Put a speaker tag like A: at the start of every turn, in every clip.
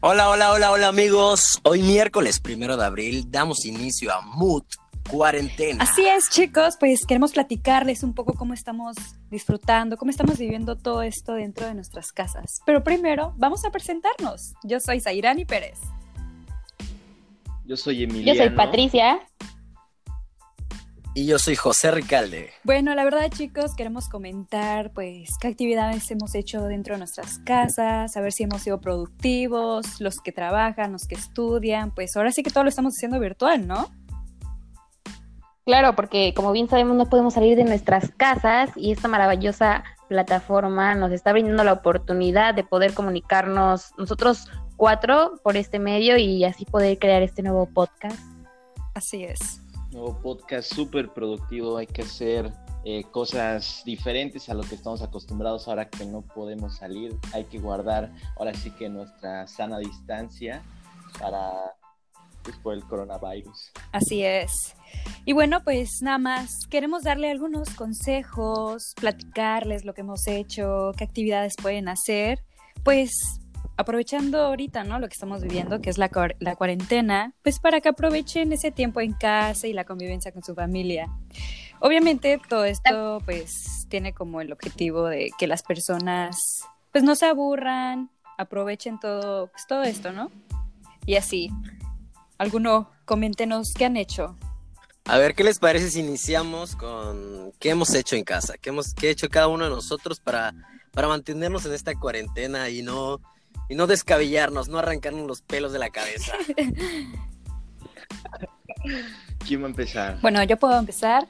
A: Hola, hola, hola, hola amigos. Hoy miércoles primero de abril damos inicio a Mood Cuarentena.
B: Así es, chicos, pues queremos platicarles un poco cómo estamos disfrutando, cómo estamos viviendo todo esto dentro de nuestras casas. Pero primero, vamos a presentarnos. Yo soy Zairani Pérez.
C: Yo soy Emiliano.
D: Yo soy Patricia.
A: Y yo soy José Ricalde.
B: Bueno, la verdad, chicos, queremos comentar, pues, qué actividades hemos hecho dentro de nuestras casas, a ver si hemos sido productivos, los que trabajan, los que estudian, pues ahora sí que todo lo estamos haciendo virtual, ¿no?
D: Claro, porque como bien sabemos no podemos salir de nuestras casas y esta maravillosa plataforma nos está brindando la oportunidad de poder comunicarnos nosotros cuatro por este medio y así poder crear este nuevo podcast.
B: Así es.
C: Nuevo podcast súper productivo, hay que hacer eh, cosas diferentes a lo que estamos acostumbrados ahora que no podemos salir, hay que guardar ahora sí que nuestra sana distancia para pues, por el coronavirus.
B: Así es. Y bueno, pues nada más, queremos darle algunos consejos, platicarles lo que hemos hecho, qué actividades pueden hacer, pues aprovechando ahorita, ¿no? Lo que estamos viviendo, que es la, la, cuarentena, pues para que aprovechen ese tiempo en casa y la convivencia con su familia. Obviamente todo esto pues tiene como el objetivo de que las personas pues no se aburran, aprovechen todo, pues todo esto, ¿no? Y así. ¿Alguno? Coméntenos qué han hecho.
A: A ver, ¿qué les parece si iniciamos con qué hemos hecho en casa? ¿Qué hemos qué ha hecho cada uno de nosotros para, para mantenernos en esta cuarentena y no y no descabellarnos, no arrancarnos los pelos de la cabeza.
C: ¿Quién va a empezar?
B: Bueno, yo puedo empezar.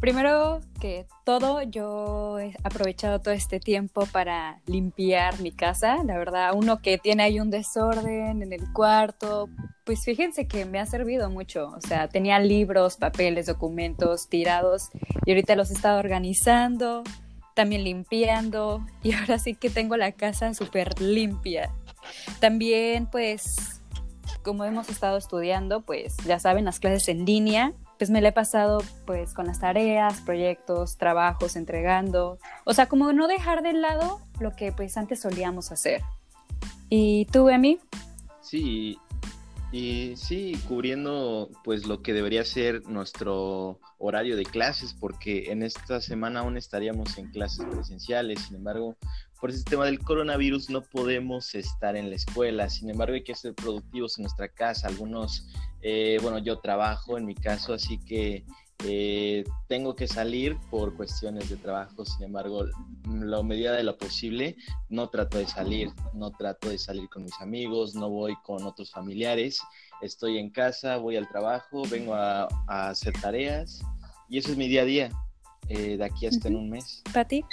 B: Primero que todo, yo he aprovechado todo este tiempo para limpiar mi casa. La verdad, uno que tiene ahí un desorden en el cuarto, pues fíjense que me ha servido mucho. O sea, tenía libros, papeles, documentos tirados y ahorita los he estado organizando también limpiando y ahora sí que tengo la casa súper limpia. También pues como hemos estado estudiando, pues ya saben, las clases en línea, pues me la he pasado pues con las tareas, proyectos, trabajos, entregando, o sea, como no dejar de lado lo que pues antes solíamos hacer. ¿Y tú, Emi?
C: Sí, y sí, cubriendo pues lo que debería ser nuestro horario de clases, porque en esta semana aún estaríamos en clases presenciales, sin embargo, por el sistema del coronavirus no podemos estar en la escuela, sin embargo hay que ser productivos en nuestra casa, algunos, eh, bueno, yo trabajo en mi caso, así que eh, tengo que salir por cuestiones de trabajo, sin embargo, la medida de lo posible, no trato de salir, no trato de salir con mis amigos, no voy con otros familiares, estoy en casa, voy al trabajo, vengo a, hacer tareas y eso es mi día a día, eh, de aquí hasta en un mes.
B: ¿Pati?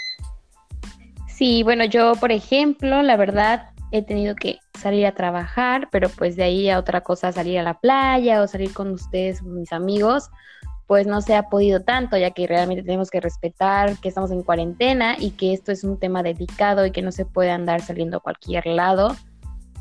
D: Sí, bueno, yo, por ejemplo, la verdad, he tenido que salir a trabajar, pero pues de ahí a otra cosa, salir a la playa o salir con ustedes, mis amigos, pues no se ha podido tanto, ya que realmente tenemos que respetar que estamos en cuarentena y que esto es un tema delicado y que no se puede andar saliendo a cualquier lado.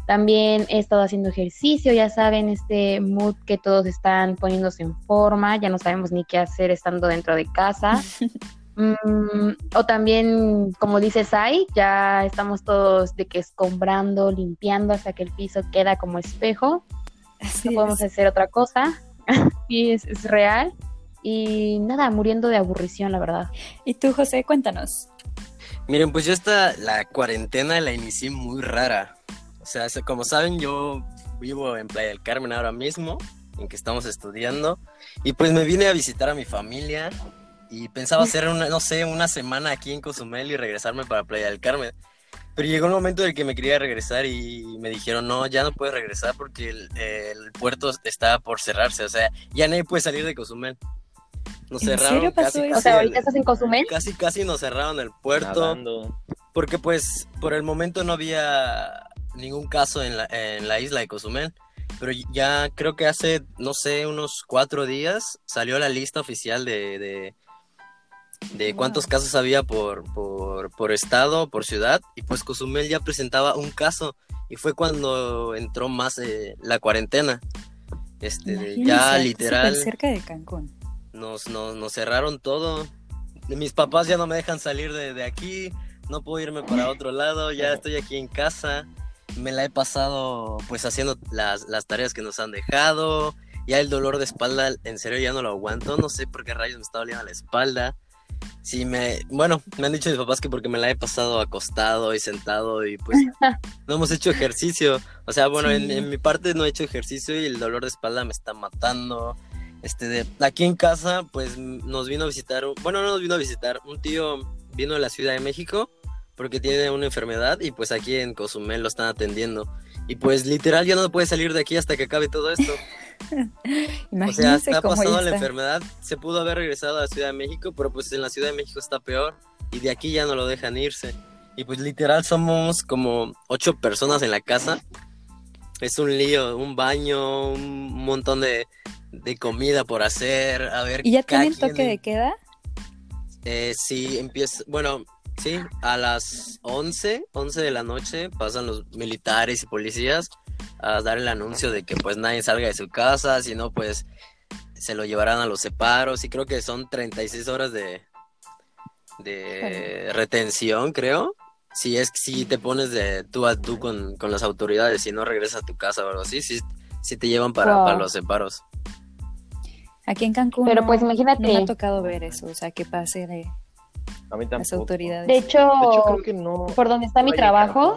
D: También he estado haciendo ejercicio, ya saben, este mood que todos están poniéndose en forma, ya no sabemos ni qué hacer estando dentro de casa. Mm, o también, como dice Sai, ya estamos todos de que escombrando, limpiando hasta que el piso queda como espejo. no podemos hacer otra cosa. y es, es real y nada, muriendo de aburrición, la verdad.
B: ¿Y tú, José? Cuéntanos.
A: Miren, pues yo esta, la cuarentena la inicié muy rara. O sea, como saben, yo vivo en Playa del Carmen ahora mismo, en que estamos estudiando, y pues me vine a visitar a mi familia y pensaba hacer, una, no sé, una semana aquí en Cozumel y regresarme para Playa del Carmen. Pero llegó un momento en el que me quería regresar y me dijeron, no, ya no puedes regresar porque el, el puerto está por cerrarse, o sea, ya nadie puede salir de Cozumel. Nos cerraron casi,
D: casi, O sea, ahorita estás en Cozumel.
A: Casi, casi nos cerraron el puerto. Porque pues por el momento no había ningún caso en la, en la isla de Cozumel. Pero ya creo que hace, no sé, unos cuatro días salió la lista oficial de, de, de cuántos casos había por, por, por, estado, por ciudad. Y pues Cozumel ya presentaba un caso. Y fue cuando entró más eh, la cuarentena. Este, ya literal.
B: cerca de Cancún
A: nos, nos, cerraron todo. Mis papás ya no me dejan salir de, aquí, no puedo irme para otro lado, ya estoy aquí en casa. me la he pasado pues haciendo las, las tareas que nos han dejado. Ya el dolor de espalda, en serio, ya no lo aguanto. No sé por qué rayos me está doliendo la espalda. Sí, me, bueno, me han dicho mis papás que porque me la he pasado acostado y sentado y pues no hemos hecho ejercicio. O sea, bueno, en mi parte no he hecho ejercicio y el dolor de espalda me está matando. Este, de, aquí en casa, pues nos vino a visitar, bueno, no nos vino a visitar, un tío vino de la Ciudad de México porque tiene una enfermedad y pues aquí en Cozumel lo están atendiendo. Y pues literal ya no puede salir de aquí hasta que acabe todo esto. O sea, está pasando la enfermedad. Se pudo haber regresado a la Ciudad de México, pero pues en la Ciudad de México está peor. Y de aquí ya no lo dejan irse. Y pues literal somos como ocho personas en la casa. Es un lío, un baño, un montón de, de comida por hacer. A ver,
B: ¿Y ya tienen toque de queda?
A: Eh, sí, empieza, bueno, sí, a las 11, 11 de la noche pasan los militares y policías a dar el anuncio de que pues nadie salga de su casa, si no pues se lo llevarán a los separos y creo que son 36 horas de, de retención, creo. Si es si te pones de tú a tú con, con las autoridades y no regresas a tu casa o algo así, sí, sí te llevan para,
D: Wow.
A: para los separos.
B: Aquí en Cancún
D: Pero
B: no-
D: pues
B: no me
D: imagínate,
B: ha tocado ver eso, o sea, que pase de
C: A mí
B: las autoridades.
D: de hecho,
C: De hecho, creo que no.
D: por donde está mi
C: no
D: trabajo,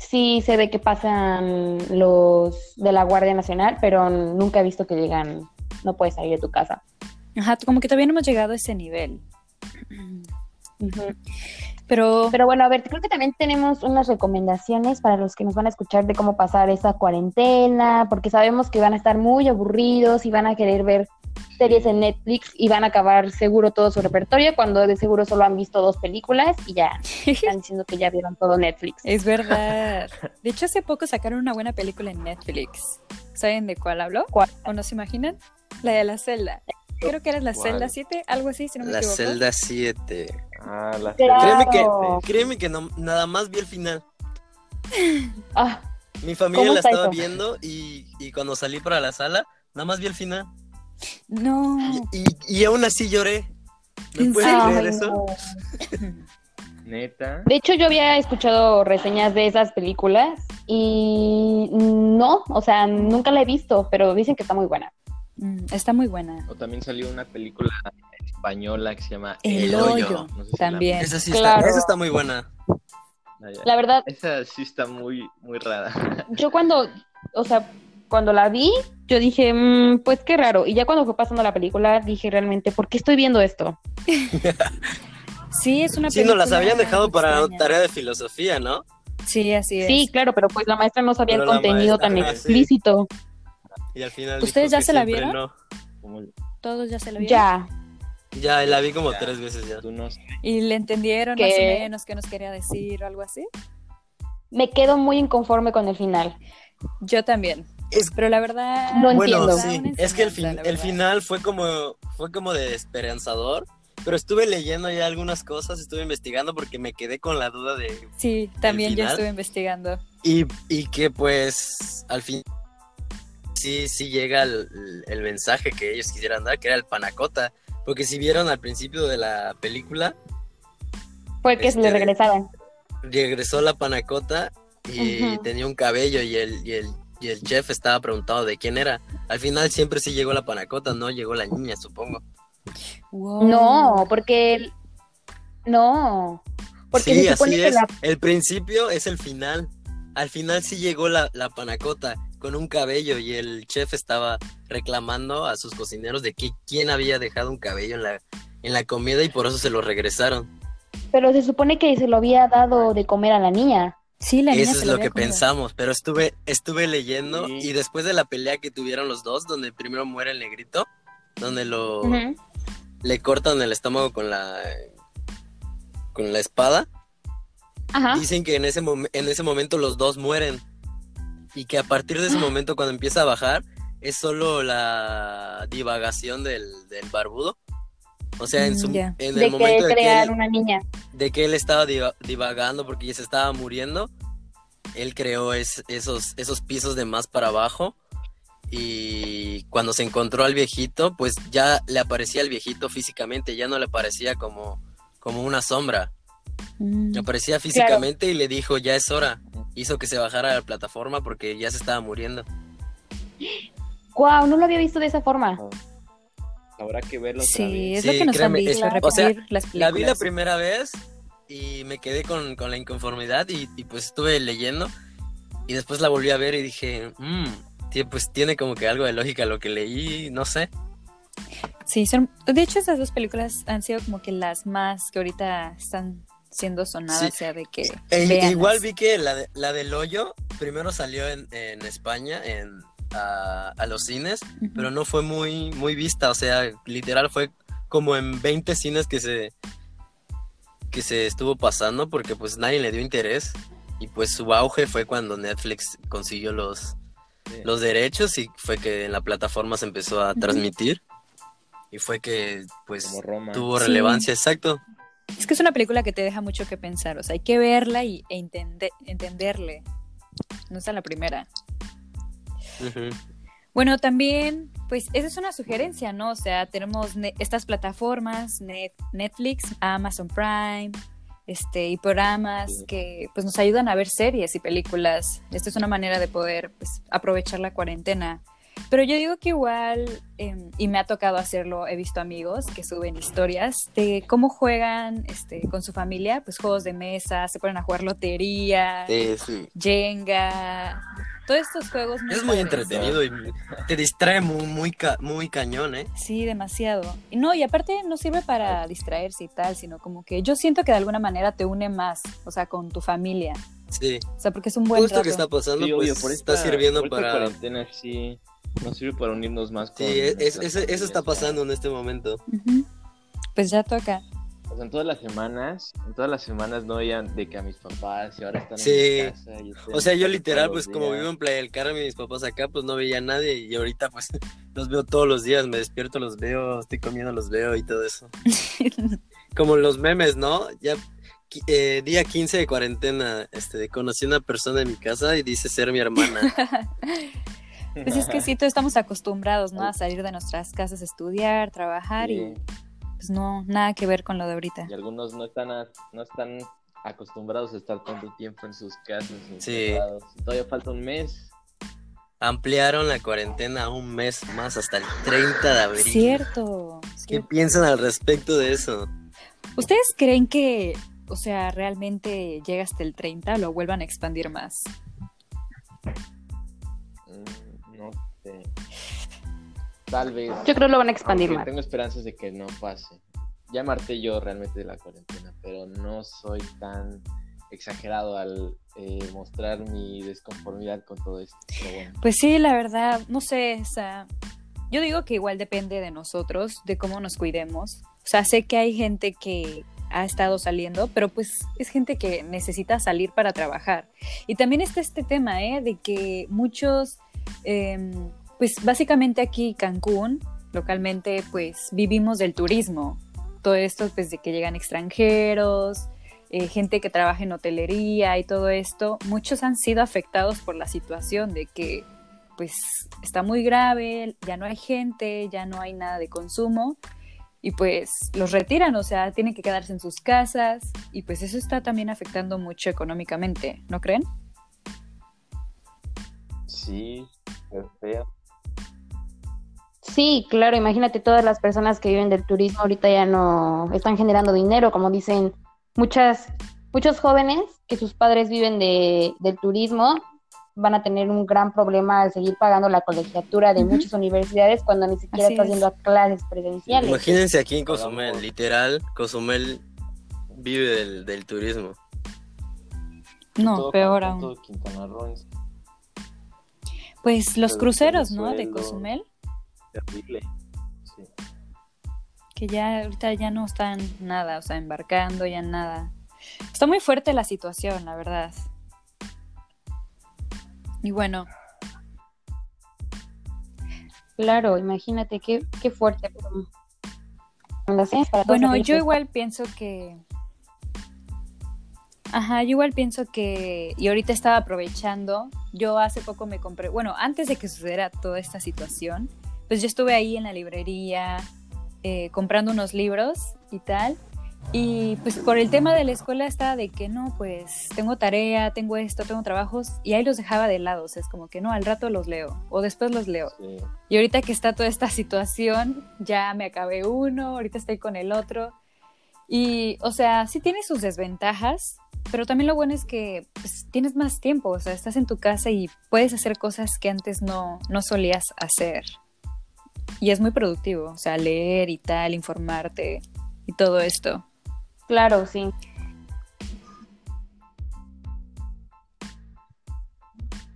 D: sí sé de que pasan los de la Guardia Nacional, pero nunca he visto que llegan, no puedes salir de tu casa.
B: Ajá, como que todavía no hemos llegado a ese nivel.
D: Ujú.
B: Pero,
D: Pero bueno, a ver, creo que también tenemos unas recomendaciones para los que nos van a escuchar de cómo pasar esa cuarentena, porque sabemos que van a estar muy aburridos y van a querer ver series en Netflix y van a acabar seguro todo su repertorio cuando de seguro solo han visto dos películas y ya están diciendo que ya vieron todo Netflix.
B: es verdad. De hecho, hace poco sacaron una buena película en Netflix. ¿Saben de cuál hablo?
D: ¿Cuál?
B: ¿O no se imaginan? La de la celda. Creo que era la
C: ¿Cuál?
B: celda 7, algo así, si no me
A: La
B: equivoco.
A: celda 7.
C: Ah, la
D: Claro.
A: Créeme que, créeme que no, nada más vi el final.
D: Ah,
A: Mi familia
D: ¿Cómo
A: la
D: está
A: estaba
D: eso?
A: viendo y, y cuando salí para la sala, nada más vi el final.
B: No.
A: Y, y, y aún así lloré. ¿Me
B: ¿En
A: puedes
B: serio?
A: creer eso?
D: no.
C: Neta.
D: De hecho, yo había escuchado reseñas de esas películas y no, o sea, nunca la he visto, pero dicen que está muy buena.
B: Mm, Está muy buena.
C: O también salió una película española que se llama
B: El,
A: El
B: hoyo.
A: Hoyo.
C: No sé si la-
B: También.
A: Esa sí
D: Claro.
A: está, esa está muy buena.
C: Ah.
D: La verdad,
C: Esa sí está muy, muy rara.
D: yo cuando, o sea, cuando la vi, yo dije, "Mm, pues qué raro. Y ya cuando fue pasando la película, dije realmente, ¿por qué estoy viendo esto?
B: Sí, es una
A: Sí, nos las
B: película
A: habían dejado para
B: extraña.
A: tarea de filosofía, ¿no?
B: Sí, así es.
D: Sí, claro, pero pues la maestra no sabía
A: Pero
D: el contenido
A: maestra,
D: tan
A: sí.
D: Explícito.
A: Y al final.
B: ¿Ustedes
A: dijo
B: ya
A: que
B: se la vieron?
A: no.
C: Como
B: Todos ya se lo vieron.
D: Ya,
A: Ya, la vi como tres veces ya.
C: tú no
B: ¿Y le entendieron
D: ¿Qué?
B: más o menos qué nos quería decir o algo así?
D: me quedo muy inconforme con el final.
B: Yo también.
A: Es,
B: Pero la verdad.
D: No
A: bueno,
D: entiendo.
A: sí, es que el, fin-
B: la
A: el final fue como, fue como de esperanzador. Pero estuve leyendo ya algunas cosas, estuve investigando porque me quedé con la duda de
B: Sí, también yo estuve investigando.
A: Y, y que pues al fin sí, sí llega el, el mensaje que ellos quisieran dar, que era el panacota. Porque si vieron al principio de la película,
D: Fue que se
A: Este,
D: le regresaron.
A: regresó la panacota y tenía un cabello y el, y, el, y el chef estaba preguntado de quién era. Al final siempre sí llegó la panacota, no llegó la niña, supongo.
B: Wow.
D: No, porque el- no, porque
A: sí, así
D: que
A: es.
D: la
A: El principio es el final. Al final sí llegó la, la panacota con un cabello y el chef estaba reclamando a sus cocineros de que quién había dejado un cabello en la, en la comida y por eso se lo regresaron.
D: pero se supone que se lo había dado de comer a la niña.
B: Sí, la niña
A: Eso
B: se
A: es
B: lo
A: que
B: comido.
A: pensamos, pero estuve, estuve leyendo
C: Sí.
A: y después de la pelea que tuvieron los dos, donde primero muere el negrito, donde lo le cortan el estómago con la con la espada,
D: Ajá.
A: dicen que en ese en ese momento los dos mueren y que a partir de ese momento cuando empieza a bajar es solo la divagación del, del barbudo. O sea, en,
B: Mm,
A: su,
B: ya.
A: en
D: De
A: el momento
D: que
A: de que,
D: crear
A: él,
D: una niña.
A: de que él estaba diva- divagando porque ya se estaba muriendo, él creó es- esos, esos pisos de más para abajo y cuando se encontró al viejito, pues ya le aparecía al viejito físicamente, ya no le parecía como, como una sombra,
B: Mm.
A: Aparecía físicamente y le dijo, ya es hora. hizo que se bajara a la plataforma porque ya se estaba muriendo.
D: Wow, no lo había visto de esa forma.
C: Habrá que verlo otra
B: Sí,
C: vez.
B: es lo
A: Sí,
B: que nos han
A: créeme,
B: dicho,
A: es-
B: repetir
A: o sea,
B: las películas.
A: La vi la primera vez y me quedé con, con la inconformidad y, y, pues estuve leyendo y después la volví a ver y dije, "Mm, tie- pues tiene como que algo de lógica lo que leí, no sé.
B: Sí, son, de hecho esas dos películas han sido como que las más que ahorita están siendo sonadas,
A: Sí.
B: o sea, de que
A: E- igual vi que la, de- la del hoyo primero salió en, en España, en, a, a los cines, pero no fue muy, muy vista, o sea, literal fue como en 20 cines que se, que se estuvo pasando porque pues nadie le dio interés y pues su auge fue cuando Netflix consiguió los,
C: Sí.
A: los derechos y fue que en la plataforma se empezó a transmitir y fue que pues tuvo
B: Sí.
A: relevancia, exacto.
B: Es que es una película que te deja mucho que pensar, o sea, hay que verla y, e entende- entenderle. No es la primera. Bueno, también, pues esa es una sugerencia, ¿no? O sea, tenemos ne- estas plataformas, Net- Netflix, Amazon Prime, este, y programas que pues nos ayudan a ver series y películas. Esta es una manera de poder pues, aprovechar la cuarentena. Pero yo digo que igual, em, y me ha tocado hacerlo, he visto amigos que suben historias de cómo juegan este, con su familia, pues juegos de mesa, se ponen a jugar lotería,
A: Sí, sí.
B: Jenga, todos estos juegos.
A: Es muy
B: padres.
A: entretenido y te distrae muy, muy, ca- muy cañón, ¿eh?
B: Sí, demasiado. Y No, y aparte no sirve para distraerse y tal, sino como que yo siento que de alguna manera te une más, o sea, con tu familia.
A: Sí.
B: O sea, porque es un buen
A: esto
B: rato.
A: que está pasando,
C: Sí,
A: pues
C: obvio, por
A: está
C: esta,
A: sirviendo
C: por esta
A: para...
C: cuarentena sí nos sirve para unirnos más
A: Sí,
C: con
A: es-
C: nuestras
A: eso, está pasando en este momento.
B: Pues ya toca.
C: O sea, en todas las semanas, en todas las semanas no veían de que a mis papás y ahora están
A: Sí.
C: en mi casa. y
A: O sea, yo literal, pues como vivo en Playa del Carmen y mis papás acá, pues no veía a nadie y ahorita pues los veo todos los días, me despierto, los veo, estoy comiendo, los veo y todo eso. Como los memes, ¿no? Ya eh, día 15 de cuarentena, este, conocí a una persona en mi casa y dice ser mi hermana.
B: Pues es que sí, todos estamos acostumbrados, ¿no? A salir de nuestras casas a estudiar, trabajar
C: Sí,
B: y pues no, nada que ver con lo de ahorita.
C: y algunos no están, a- no están acostumbrados a estar tanto tiempo en sus casas.
A: Sí.
C: Todavía falta un mes.
A: Ampliaron la cuarentena a un mes más hasta el 30 de abril.
B: Cierto.
A: ¿Qué
B: cierto.
A: piensan al respecto de eso?
B: ¿Ustedes creen que, o sea, realmente llega hasta el 30 o lo vuelvan a expandir más?
C: Tal vez.
D: Yo creo que lo van a expandir más.
C: Tengo esperanzas de que no pase. Ya marté yo realmente de la cuarentena, pero no soy tan exagerado al eh, mostrar mi desconformidad con todo esto. Bueno,
B: Pues sí, la verdad, no sé, o sea, yo digo que igual depende de nosotros, de cómo nos cuidemos. O sea, sé que hay gente que ha estado saliendo, pero pues es gente que necesita salir para trabajar. Y también está este tema, ¿eh? De que muchos, eh, pues básicamente aquí Cancún, localmente, pues vivimos del turismo. Todo esto, pues de que llegan extranjeros, eh, gente que trabaja en hotelería y todo esto, muchos han sido afectados por la situación de que pues está muy grave, ya no hay gente, ya no hay nada de consumo y pues los retiran, o sea, tienen que quedarse en sus casas y pues eso está también afectando mucho económicamente, ¿no creen?
C: sí, es.
D: Sí, claro, imagínate todas las personas que viven del turismo ahorita ya no están generando dinero, como dicen muchas, muchos jóvenes que sus padres viven de, del turismo van a tener un gran problema al seguir pagando la colegiatura de muchas universidades cuando ni siquiera
B: Así
D: estás
B: es.
D: yendo a clases presenciales.
A: Imagínense aquí en Cozumel, literal, Cozumel vive del, del turismo.
B: No,
C: Todo
B: peor aún.
C: todo Quintana Roo es
B: Pues los
C: Pero
B: cruceros, ¿no? De Cozumel,
C: terrible. Sí.
B: que ya ahorita ya no están nada, o sea, embarcando, ya nada. Está muy fuerte la situación, la verdad. Y bueno,
D: Claro, imagínate qué, qué fuerte.
B: Bueno, yo igual pienso que. Ajá, yo igual pienso que. Y ahorita estaba aprovechando. Yo hace poco me compré. Bueno, antes de que sucediera toda esta situación, pues yo estuve ahí en la librería eh, comprando unos libros y tal. Y pues por el tema de la escuela estaba de que no, pues tengo tarea, tengo esto, tengo trabajos y ahí los dejaba de lado, o sea, es como que no, al rato los leo o después los leo.
C: Sí.
B: Y ahorita que está toda esta situación, ya me acabé uno, ahorita estoy con el otro. Y, o sea, sí tiene sus desventajas, pero también lo bueno es que pues, tienes más tiempo, o sea, estás en tu casa y puedes hacer cosas que antes no, no solías hacer. Y es muy productivo, o sea, leer y tal, informarte y todo esto.
D: Claro, sí.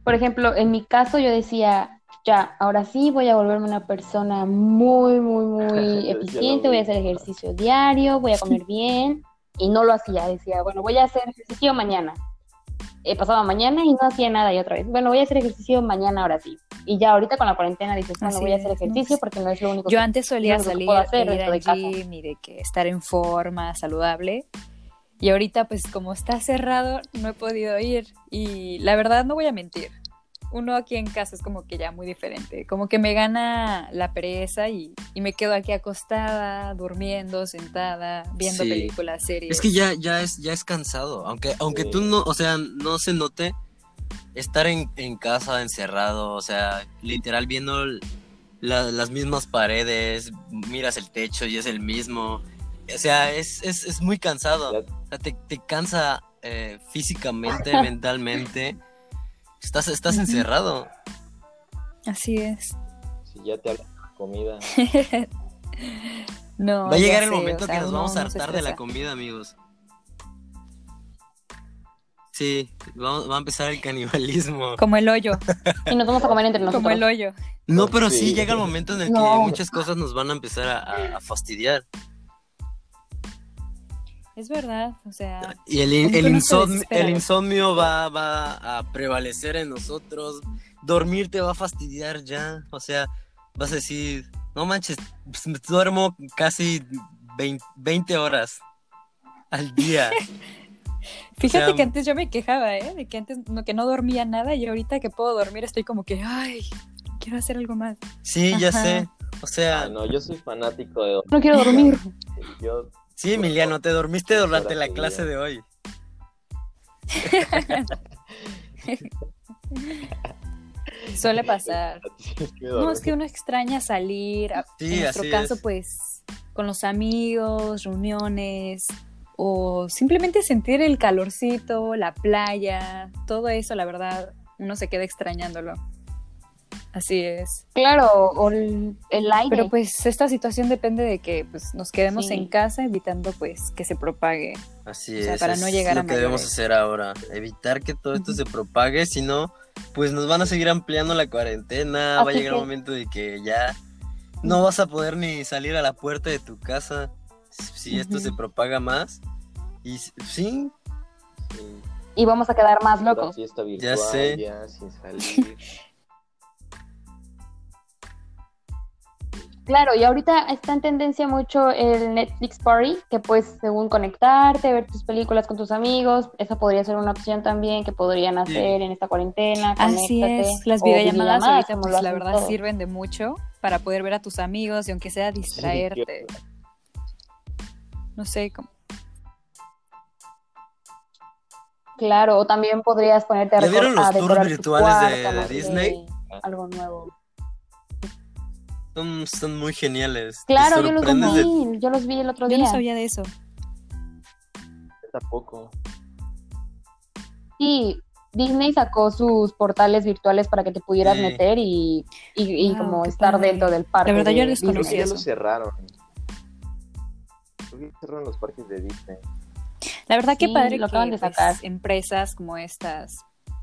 D: Por ejemplo, en mi caso yo decía, ya, ahora sí voy a volverme una persona muy, muy, muy eficiente, voy a hacer ejercicio diario, voy a comer bien, y no lo hacía, decía, bueno, voy a hacer ejercicio mañana. Eh, pasaba mañana y no hacía nada y otra vez, bueno, voy a hacer ejercicio mañana ahora sí. Y ya ahorita con la cuarentena dices, bueno, voy a hacer ejercicio porque no es lo único
B: Yo
D: que
B: antes solía
D: que
B: salir
D: puedo hacer
B: ir al gym y de que estar en forma, saludable. Y ahorita, pues como está cerrado, no he podido ir. Y la verdad, no voy a mentir. Uno aquí en casa es como que ya muy diferente. Como que me gana la pereza y, y me quedo aquí acostada, durmiendo, sentada, viendo
A: Sí.
B: películas, series.
A: Es que ya, ya es, ya es cansado. Aunque, aunque
C: Sí.
A: tú no, o sea, no se note estar en, en casa encerrado, o sea, literal viendo la- las mismas paredes, miras el techo y es el mismo. O sea, es, es, es muy cansado. O sea, te, te cansa eh, físicamente, mentalmente. Estás, estás encerrado.
B: Así es.
C: Si ya te hablan de comida.
B: No,
A: Va a llegar el
B: sé,
A: momento
B: o sea,
A: que nos vamos a hartar de la comida, amigos. Sí, vamos- va a empezar el canibalismo.
B: Como el hoyo,
D: Y nos vamos a comer entre nosotros.
B: como el hoyo.
A: No, pero sí,
C: Sí.
A: llega el momento en el que muchas cosas nos van a empezar a, fastidiar.
B: Es verdad, o sea,
A: Y el, insomnio va, va a prevalecer en nosotros. Dormir te va a fastidiar ya. O sea, vas a decir, no manches, pues, duermo casi 20, 20 horas al día.
B: Fíjate
A: sea,
B: que antes yo me quejaba, ¿eh? De que antes no, que no dormía nada y ahorita que puedo dormir estoy como que, ay, quiero hacer algo más.
A: Sí, ya sé. O sea,
C: Ah, no, yo soy fanático de
D: No quiero dormir.
C: yo
A: sí, Emiliano, te dormiste durante la clase de hoy.
B: Suele pasar. No, es que uno extraña salir. a-
A: Sí,
B: en nuestro
A: así
B: caso,
A: es.
B: pues, con los amigos, reuniones, o simplemente sentir el calorcito, la playa, todo eso, la verdad, uno se queda extrañándolo. Así es.
D: Claro, o el, el aire.
B: Pero pues esta situación depende de que pues, nos quedemos
D: Sí.
B: en casa evitando pues que se propague.
A: Así
B: O sea,
A: es,
B: para no llegar
A: lo
B: a
A: que debemos hacer ahora, evitar que todo esto se propague, si no, pues nos van a seguir ampliando la cuarentena, va a llegar un
D: que-
A: momento de que ya no vas a poder ni salir a la puerta de tu casa si esto se propaga más. Y sí,
C: Sí,
D: y vamos a quedar más locos.
C: fiesta virtual,
A: sé.
C: ya, sin salir.
D: Claro, y ahorita está en tendencia mucho el Netflix Party, que puedes según conectarte, ver tus películas con tus amigos, esa podría ser una opción también que podrían hacer en esta cuarentena.
B: Así es, las videollamadas ahorita pues la verdad sirven de mucho para poder ver a tus amigos y aunque sea distraerte. No sé, como...
D: Claro, o también podrías ponerte a,
A: ¿Ya vieron los
D: a
A: tours virtuales de- Disney?
D: algo nuevo.
A: son, son muy geniales.
D: Claro, yo los
A: de-
D: vi, yo los vi el otro
B: Yo
D: día.
B: no sabía de eso.
C: Yo tampoco.
D: Sí, Disney sacó sus portales virtuales para que te pudieras
A: Sí.
D: meter y, y, y
B: Wow,
D: como estar
B: padre.
D: dentro del parque.
B: La verdad, yo
D: de
B: desconocía
C: Creo que ya
B: eso.
C: lo cerraron. Que cerraron los parques de Disney.
B: La verdad que
D: Sí,
B: padre
D: lo
B: que
D: acaban de
B: pues, empresas como estas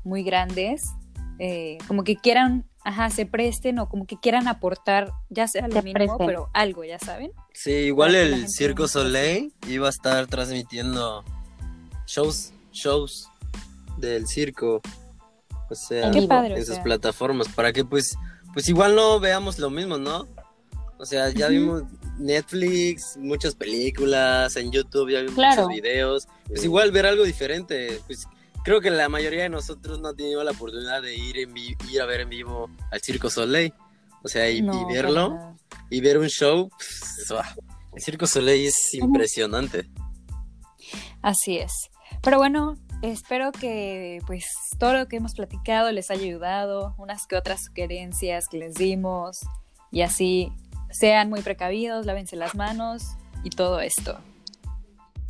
B: muy grandes eh, como que quieran, ajá, se presten o como que quieran aportar, ya sea lo
D: Se
B: mínimo,
D: presten.
B: pero algo, ya saben.
A: Sí, igual
B: Para que
A: el Circo Soleil iba a estar transmitiendo shows, shows del circo. O sea,
B: padre.
A: en
B: o
A: sus
B: sea.
A: plataformas, para que pues, pues igual no veamos lo mismo, ¿no? O sea, ya vimos Netflix, muchas películas, en YouTube ya vimos
D: Claro.
A: muchos videos. Pues igual ver algo diferente. Pues creo que la mayoría de nosotros no ha tenido la oportunidad de ir, en vi- ir a ver en vivo al Circo Soleil. O sea, y, y
B: No,
A: verlo
B: para nada.
A: y ver un show. pues, el Circo Soleil es impresionante.
B: Así es. Pero bueno, espero que pues todo lo que hemos platicado les haya ayudado, unas que otras sugerencias que les dimos y así sean muy precavidos, lávense las manos y todo esto.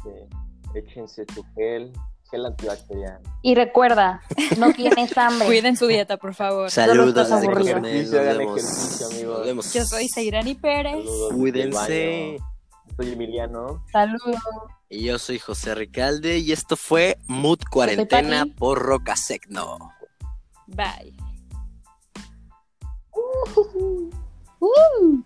C: Sí. Échense tu gel, gel antibacterial.
D: Y recuerda, no tienes hambre.
B: Cuiden su dieta, por favor.
A: Saludos,
D: aburrido.
A: Coronel,
C: Ejercicio,
A: nos vemos. vemos.
B: Yo soy Seirani Pérez.
C: Saludos
A: Cuídense.
C: Soy Emiliano.
D: Saludos.
A: Y yo soy José Ricalde y esto fue Mood Cuarentena por Rocasecno.
B: Bye.
D: Uh.